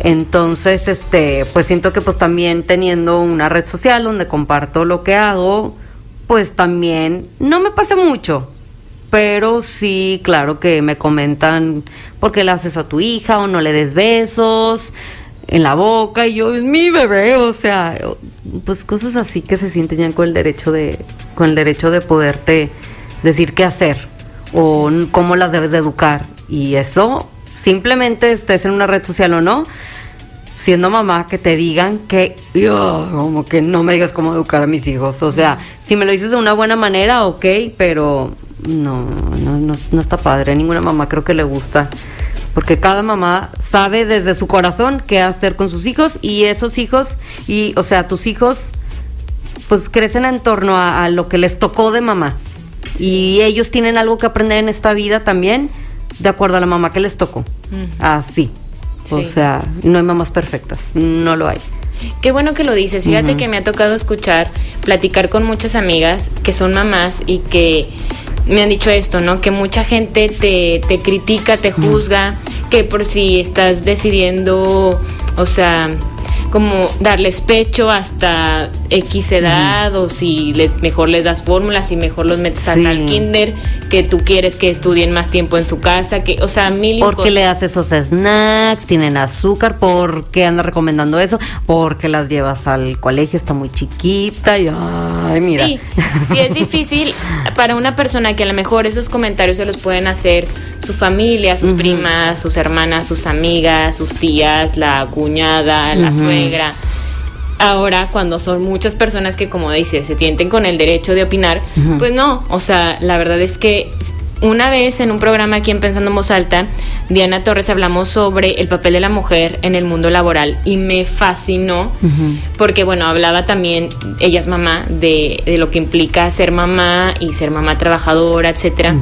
Entonces, este, pues siento que pues también teniendo una red social donde comparto lo que hago, pues también no me pasa mucho, pero sí, claro que me comentan por qué le haces a tu hija o no le des besos en la boca. Y yo es mi bebé, o sea, pues cosas así que se sienten ya con el derecho de con el derecho de poderte decir qué hacer o cómo las debes de educar. Y eso simplemente estés en una red social o no, siendo mamá que te digan que como que no me digas cómo educar a mis hijos. O sea, si me lo dices de una buena manera, ok, pero no, no, no, no está padre. Ninguna mamá creo que le gusta. Porque cada mamá sabe desde su corazón qué hacer con sus hijos y esos hijos, y o sea, tus hijos, pues crecen en torno a, a lo que les tocó de mamá. Y ellos tienen algo que aprender en esta vida también, de acuerdo a la mamá que les tocó. Así. O Sí. sea, no hay mamás perfectas, no lo hay. Qué bueno que lo dices. Fíjate que me ha tocado escuchar, platicar con muchas amigas que son mamás y que me han dicho esto, ¿no? Que mucha gente te, te critica, te juzga, que por si estás decidiendo, o sea, como darles pecho hasta X edad o si le- mejor les das fórmulas y mejor los metes Sí. al kinder, que tú quieres que estudien más tiempo en su casa, que, o sea, mil Porque cosas. le das esos snacks, tienen azúcar, ¿por qué anda recomendando eso? Porque las llevas al colegio, está muy chiquita y ay, mira. Sí, sí es difícil para una persona que a lo mejor esos comentarios se los pueden hacer su familia, sus primas, sus hermanas, sus amigas, sus tías, la cuñada, la Ujú. suegra. Ahora, cuando son muchas personas que, como dices, se tienten con el derecho de opinar, pues no, o sea, la verdad es que una vez en un programa aquí en Pensando en Voz Alta, Diana Torres hablamos sobre el papel de la mujer en el mundo laboral y me fascinó porque bueno, hablaba también, ella es mamá, de, de lo que implica ser mamá y ser mamá trabajadora, etcétera.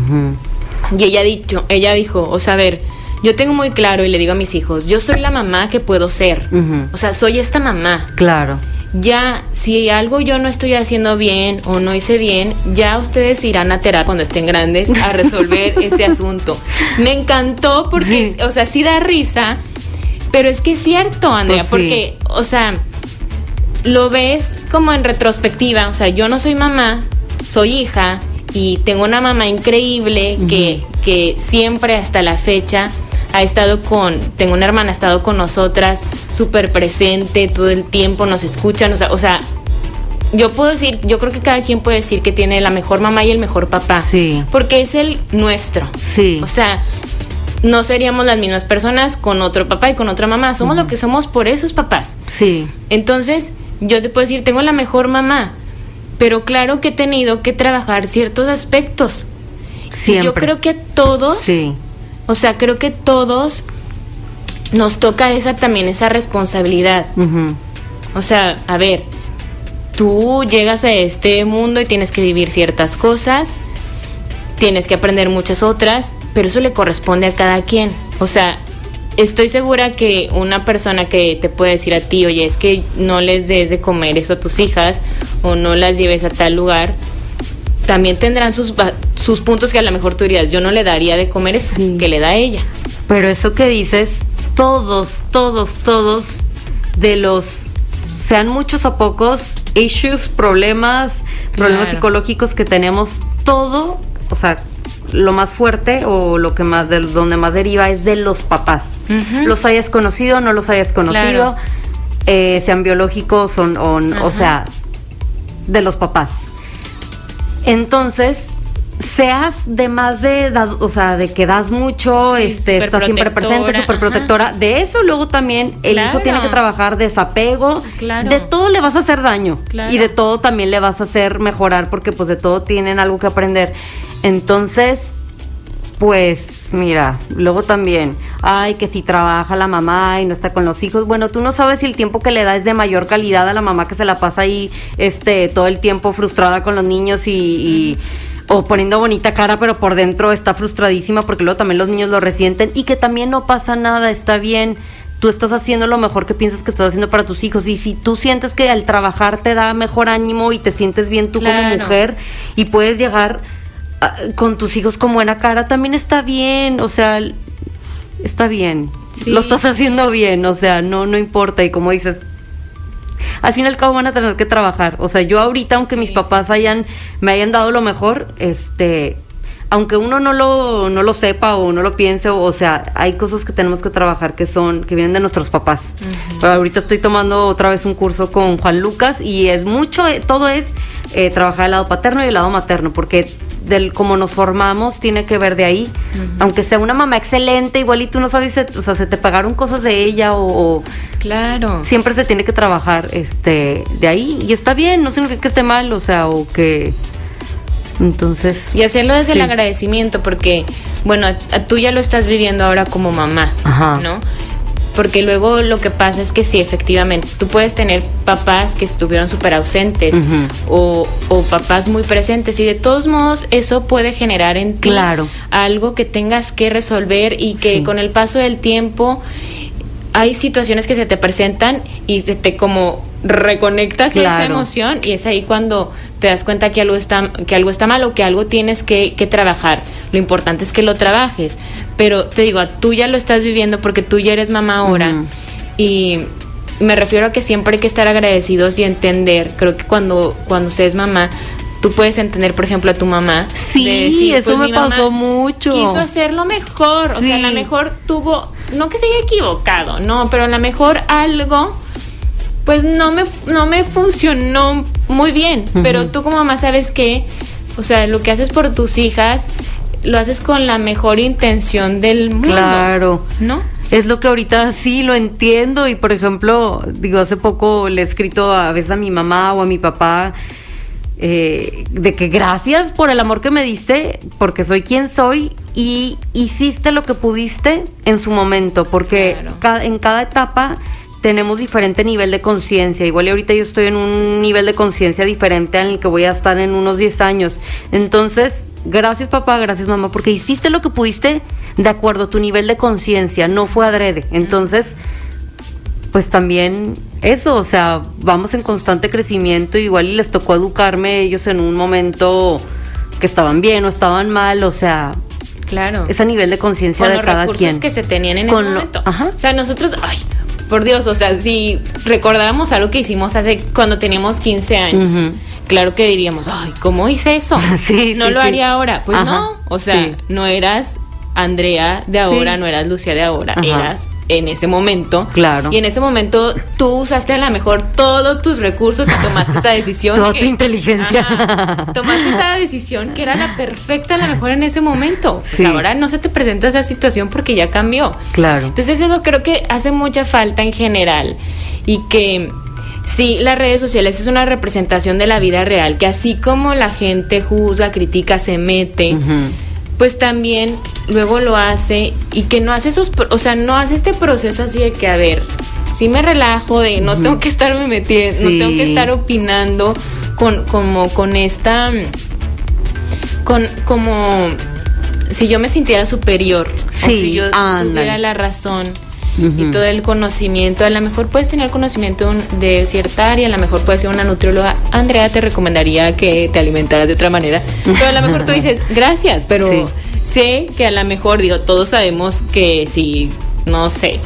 Y ella, dicho, ella dijo, o sea, a ver, yo tengo muy claro y le digo a mis hijos, yo soy la mamá que puedo ser. O sea, soy esta mamá. Claro. Ya, si algo yo no estoy haciendo bien o no hice bien, ya ustedes irán a terapia cuando estén grandes a resolver ese asunto. Me encantó porque, Sí. o sea, sí da risa, pero es que es cierto, Andrea, Pues sí. porque, o sea, lo ves como en retrospectiva, o sea, yo no soy mamá, soy hija y tengo una mamá increíble que, que siempre hasta la fecha ha estado con, tengo una hermana, ha estado con nosotras, súper presente todo el tiempo, nos escuchan, o sea, o sea, yo puedo decir, yo creo que cada quien puede decir que tiene la mejor mamá y el mejor papá, Sí. porque es el nuestro. Sí. O sea, no seríamos las mismas personas con otro papá y con otra mamá, somos lo que somos por esos papás. Sí. Entonces, yo te puedo decir, tengo la mejor mamá, pero claro que he tenido que trabajar ciertos aspectos. Y Siempre. yo creo que todos, Sí. O sea, creo que todos nos toca esa también esa responsabilidad. O sea, a ver, tú llegas a este mundo y tienes que vivir ciertas cosas, tienes que aprender muchas otras, pero eso le corresponde a cada quien. O sea, estoy segura que una persona que te puede decir a ti, oye, es que no les des de comer eso a tus hijas o no las lleves a tal lugar, también tendrán sus, sus puntos que a lo mejor tú dirías, yo no le daría de comer eso, Sí. que le da ella. Pero eso que dices, todos, todos, todos de los, sean muchos o pocos, issues, problemas, problemas Claro. psicológicos que tenemos, todo, o sea, lo más fuerte o lo que más, de donde más deriva es de los papás. Los hayas conocido, no los hayas conocido, Claro. eh, sean biológicos o, o, o sea, de los papás. Entonces, seas de más de, o sea, de que das mucho, Sí, este, estás siempre presente, súper protectora. De eso luego también el hijo tiene que trabajar desapego. Claro. De todo le vas a hacer daño. Claro. Y de todo también le vas a hacer mejorar porque pues de todo tienen algo que aprender. Entonces, pues mira, luego también, ay, que si trabaja la mamá y no está con los hijos, bueno, tú no sabes si el tiempo que le da es de mayor calidad a la mamá que se la pasa ahí este todo el tiempo frustrada con los niños y, y- o poniendo bonita cara, pero por dentro está frustradísima porque luego también los niños lo resienten. Y que también no pasa nada, está bien. Tú estás haciendo lo mejor que piensas que estás haciendo para tus hijos y si tú sientes que al trabajar te da mejor ánimo y te sientes bien tú como mujer y puedes llegar con tus hijos con buena cara, también está bien, o sea, está bien. Sí. Lo estás haciendo bien, o sea, no no importa y como dices, al fin y al cabo van a tener que trabajar. O sea, yo ahorita, aunque mis papás hayan, me hayan dado lo mejor, este, aunque uno no lo, no lo sepa o no lo piense, o, o sea, hay cosas que tenemos que trabajar que son, que vienen de nuestros papás. Pero ahorita estoy tomando otra vez un curso con Juan Lucas y es mucho, eh, todo es eh, trabajar el lado paterno y el lado materno, porque del cómo nos formamos tiene que ver de ahí. Aunque sea una mamá excelente, igual y tú no sabes, o sea, se te pagaron cosas de ella o, Claro. siempre se tiene que trabajar este de ahí y está bien, no significa que esté mal, o sea, o que entonces Y hacerlo desde Sí. el agradecimiento, porque, bueno, a- a- tú ya lo estás viviendo ahora como mamá, Ajá. ¿no? Porque luego lo que pasa es que sí, efectivamente, tú puedes tener papás que estuvieron súper ausentes o, o papás muy presentes y de todos modos eso puede generar en ti Claro. algo que tengas que resolver y que Sí. con el paso del tiempo hay situaciones que se te presentan y te, te como reconectas esa emoción y es ahí cuando te das cuenta que algo está que algo está mal o que algo tienes que, que trabajar. Lo importante es que lo trabajes, pero te digo, tú ya lo estás viviendo porque tú ya eres mamá ahora y me refiero a que siempre hay que estar agradecidos y entender. Creo que cuando cuando se es mamá Tú puedes entender, por ejemplo, a tu mamá. Sí, de decir, eso pues, me mi mamá pasó mucho. Quiso hacerlo mejor. O sea, a lo mejor tuvo, no que se haya equivocado, no, pero a lo mejor algo pues no me, no me funcionó muy bien. Pero tú como mamá sabes que, o sea, lo que haces por tus hijas, lo haces con la mejor intención del mundo. Claro. ¿No? Es lo que ahorita sí lo entiendo y por ejemplo, digo, hace poco le he escrito a veces a mi mamá o a mi papá eh, de que gracias por el amor que me diste, porque soy quien soy y hiciste lo que pudiste en su momento, porque Claro. ca- en cada etapa tenemos diferente nivel de conciencia. Igual y ahorita yo estoy en un nivel de conciencia diferente al que voy a estar en unos 10 años. Entonces, gracias papá, gracias mamá, porque hiciste lo que pudiste de acuerdo a tu nivel de conciencia, no fue adrede. Entonces, pues también eso, o sea, vamos en constante crecimiento, igual y les tocó educarme ellos en un momento que estaban bien o estaban mal, o sea, Claro. es a nivel de conciencia con de los cada recursos quien. que se tenían en Con ese lo- momento. ajá. O sea, nosotros, ay, por Dios, o sea, si recordáramos algo que hicimos hace cuando teníamos 15 años, claro que diríamos, ay, ¿cómo hice eso? Sí, no sí, lo sí. haría ahora. Pues Ajá, no, o sea, no eras Andrea de ahora, no eras Lucía de ahora, Ajá. eras en ese momento. Claro. Y en ese momento tú usaste a lo mejor todos tus recursos y tomaste esa decisión. Toda tu inteligencia. Ajá. tomaste esa decisión que era la perfecta a lo mejor en ese momento. Pues Sí. ahora no se te presenta esa situación porque ya cambió. Claro. Entonces eso creo que hace mucha falta en general y que sí, las redes sociales es una representación de la vida real, que así como la gente juzga, critica, se mete, Ujú. Pues también luego lo hace y que no hace esos, o sea, no hace este proceso así de que, a ver, sí me relajo de no tengo que estarme metiendo, no tengo que estar opinando con, como con esta, con, como si yo me sintiera superior, o si yo tuviera la razón. Y todo el conocimiento, a lo mejor puedes tener conocimiento de cierta área, a lo mejor puedes ser una nutrióloga. Andrea te recomendaría que te alimentaras de otra manera, pero a lo mejor tú dices, gracias, pero Sí. sé que a lo mejor, digo, todos sabemos que si, no sé,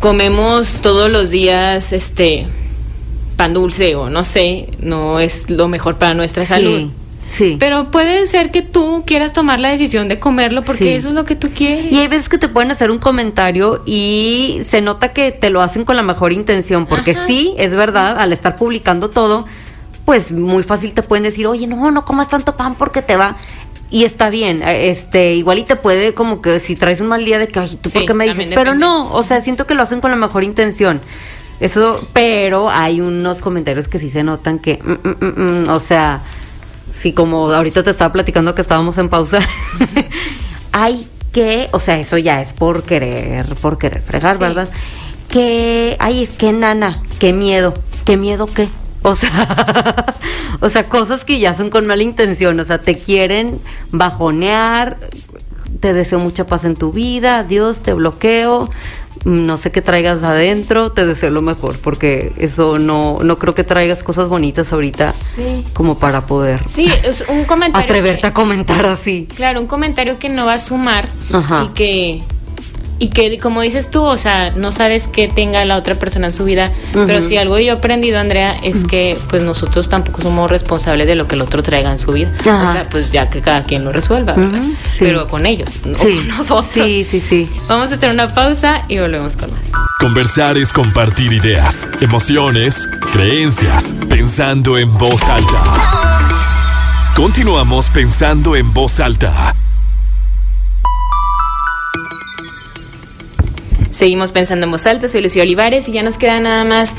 comemos todos los días este pan dulce o no sé, no es lo mejor para nuestra salud. Sí. Pero puede ser que tú quieras tomar la decisión de comerlo porque Sí. eso es lo que tú quieres. Y hay veces que te pueden hacer un comentario y se nota que te lo hacen con la mejor intención, porque Ajá, sí, es verdad, al estar publicando todo, pues muy fácil te pueden decir, oye, no, no comas tanto pan porque te va. Y está bien, eh, este, igual y te puede como que si traes un mal día de que, ay, ¿tú por Sí, qué me dices? Pero no, o sea, siento que lo hacen con la mejor intención. Eso, pero hay unos comentarios que sí se notan que, mm, mm, mm, mm, o sea, sí, como ahorita te estaba platicando que estábamos en pausa, hay que, o sea, eso ya es por querer, por querer fregar, Sí. ¿verdad? Que, ay, es que nana, qué miedo, qué miedo qué. O sea, o sea, cosas que ya son con mala intención, o sea, te quieren bajonear, te deseo mucha paz en tu vida, adiós, te bloqueo, no sé qué traigas adentro, te deseo lo mejor, porque eso no, no creo que traigas cosas bonitas ahorita Sí. como para poder Sí, es un comentario. atreverte que- a comentar así. Claro, un comentario que no va a sumar Ajá. y que y que como dices tú, o sea, no sabes qué tenga la otra persona en su vida, pero si algo yo he aprendido, Andrea, es que pues nosotros tampoco somos responsables de lo que el otro traiga en su vida. O sea, pues ya que cada quien lo resuelva, ¿verdad? Sí. Pero con ellos, no Sí, con nosotros. sí, sí, sí. Vamos a hacer una pausa y volvemos con más. Conversar es compartir ideas, emociones, creencias, pensando en voz alta. Continuamos pensando en voz alta. Seguimos pensando en voz alta, soy Lucía Olivares y ya nos queda nada más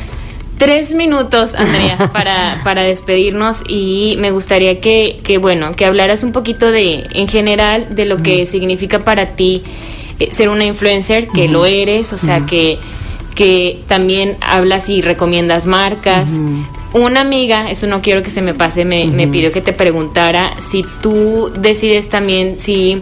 tres minutos, Andrea, para, para despedirnos y me gustaría que, que, bueno, que hablaras un poquito de, en general, de lo que significa para ti eh, ser una influencer, que lo eres, o sea, que, que también hablas y recomiendas marcas. Una amiga, eso no quiero que se me pase, me, me pidió que te preguntara si tú decides también si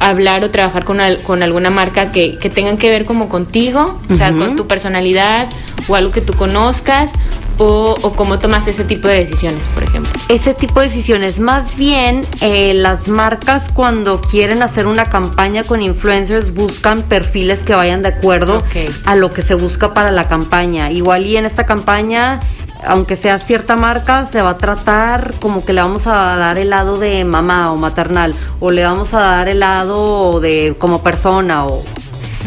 hablar o trabajar con, al- con alguna marca que, que tengan que ver como contigo, o sea, con tu personalidad o algo que tú conozcas, o, o cómo tomas ese tipo de decisiones, por ejemplo. ese tipo de decisiones. Más bien, eh, las marcas cuando quieren hacer una campaña con influencers buscan perfiles que vayan de acuerdo a lo que se busca para la campaña. Igual y en esta campaña, aunque sea cierta marca, se va a tratar como que le vamos a dar el lado de mamá o maternal, o le vamos a dar el lado de como persona o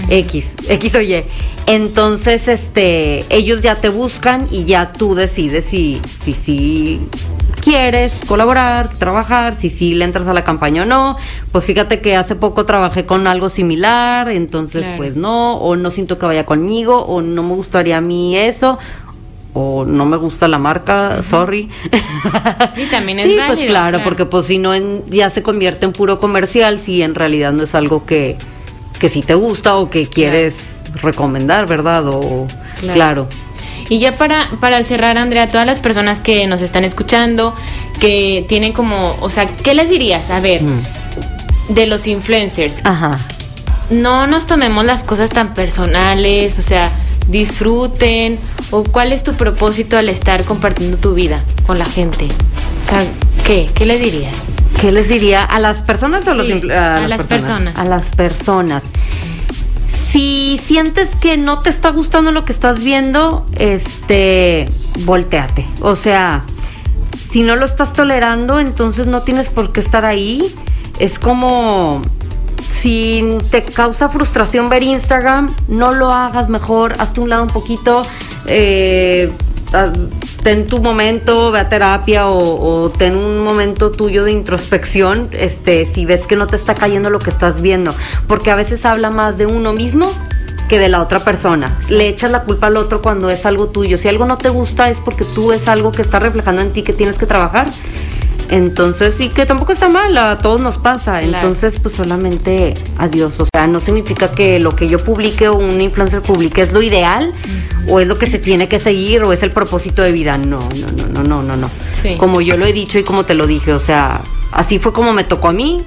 X, X o Y. Entonces, este, ellos ya te buscan y ya tú decides si, si, si quieres colaborar, trabajar, si sí le entras a la campaña o no. Pues fíjate que hace poco trabajé con algo similar, entonces Claro. pues no, o no siento que vaya conmigo, o no me gustaría a mí eso, o no me gusta la marca, sorry. Sí, también es Sí, pues claro, claro. porque pues si no en- ya se convierte en puro comercial, si en realidad no es algo que, que sí te gusta o que quieres recomendar, ¿verdad? O Claro. claro. Y ya para, para cerrar, Andrea, todas las personas que nos están escuchando, que tienen como, o sea, ¿qué les dirías? A ver, de los influencers, Ajá. No nos tomemos las cosas tan personales, o sea, disfruten, o cuál es tu propósito al estar compartiendo tu vida con la gente. O sea, ¿qué? ¿Qué les dirías? ¿Qué les diría a las personas o a los Sí, influ- a las personas. A las personas. Si sientes que no te está gustando lo que estás viendo, este, volteate. O sea, si no lo estás tolerando, entonces no tienes por qué estar ahí. Es como si te causa frustración ver Instagram, no lo hagas mejor, hazte un lado un poquito, eh, ten tu momento, ve a terapia o, o ten un momento tuyo de introspección, este, si ves que no te está cayendo lo que estás viendo, porque a veces habla más de uno mismo que de la otra persona. Le echas la culpa al otro cuando es algo tuyo. Si algo no te gusta es porque tú es algo que está reflejando en ti que tienes que trabajar. Entonces, y que tampoco está mal, a todos nos pasa. Claro. Entonces, pues solamente adiós. O sea, no significa que lo que yo publique o un influencer publique es lo ideal o es lo que se tiene que seguir o es el propósito de vida. No, no, no, no, no, no, no. Sí. Como yo lo he dicho y como te lo dije, o sea, así fue como me tocó a mí.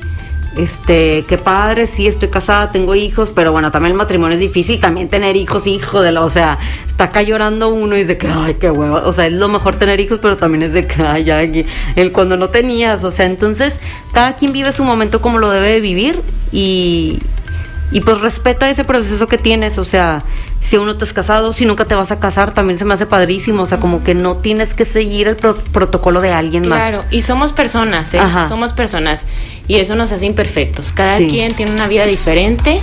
Este, qué padre, sí, estoy casada, tengo hijos, pero bueno, también el matrimonio es difícil, también tener hijos, hijo de la, o sea, está acá llorando uno y dice que, ay, qué hueva, o sea, es lo mejor tener hijos, pero también es de que, ay, ya, el cuando no tenías, o sea, entonces, cada quien vive su momento como lo debe de vivir y, y pues respeta ese proceso que tienes, o sea, si aún no te has casado, si nunca te vas a casar, también se me hace padrísimo, o sea, como que no tienes que seguir el pro- protocolo de alguien más. Claro, y somos personas, ¿eh? Ajá. Somos personas y eso nos hace imperfectos. Cada Sí. quien tiene una vida diferente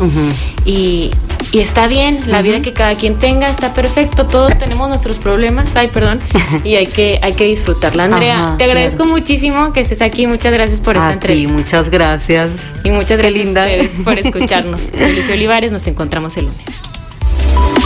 y, y está bien, la vida que cada quien tenga está perfecto. Todos tenemos nuestros problemas, ay, perdón, y hay que hay que disfrutarla. Andrea, Ajá, te agradezco muchísimo que estés aquí. Muchas gracias por esta a entrevista. muchas gracias. Y muchas Qué gracias linda. a ustedes por escucharnos. Soy Lucio Olivares, nos encontramos el lunes.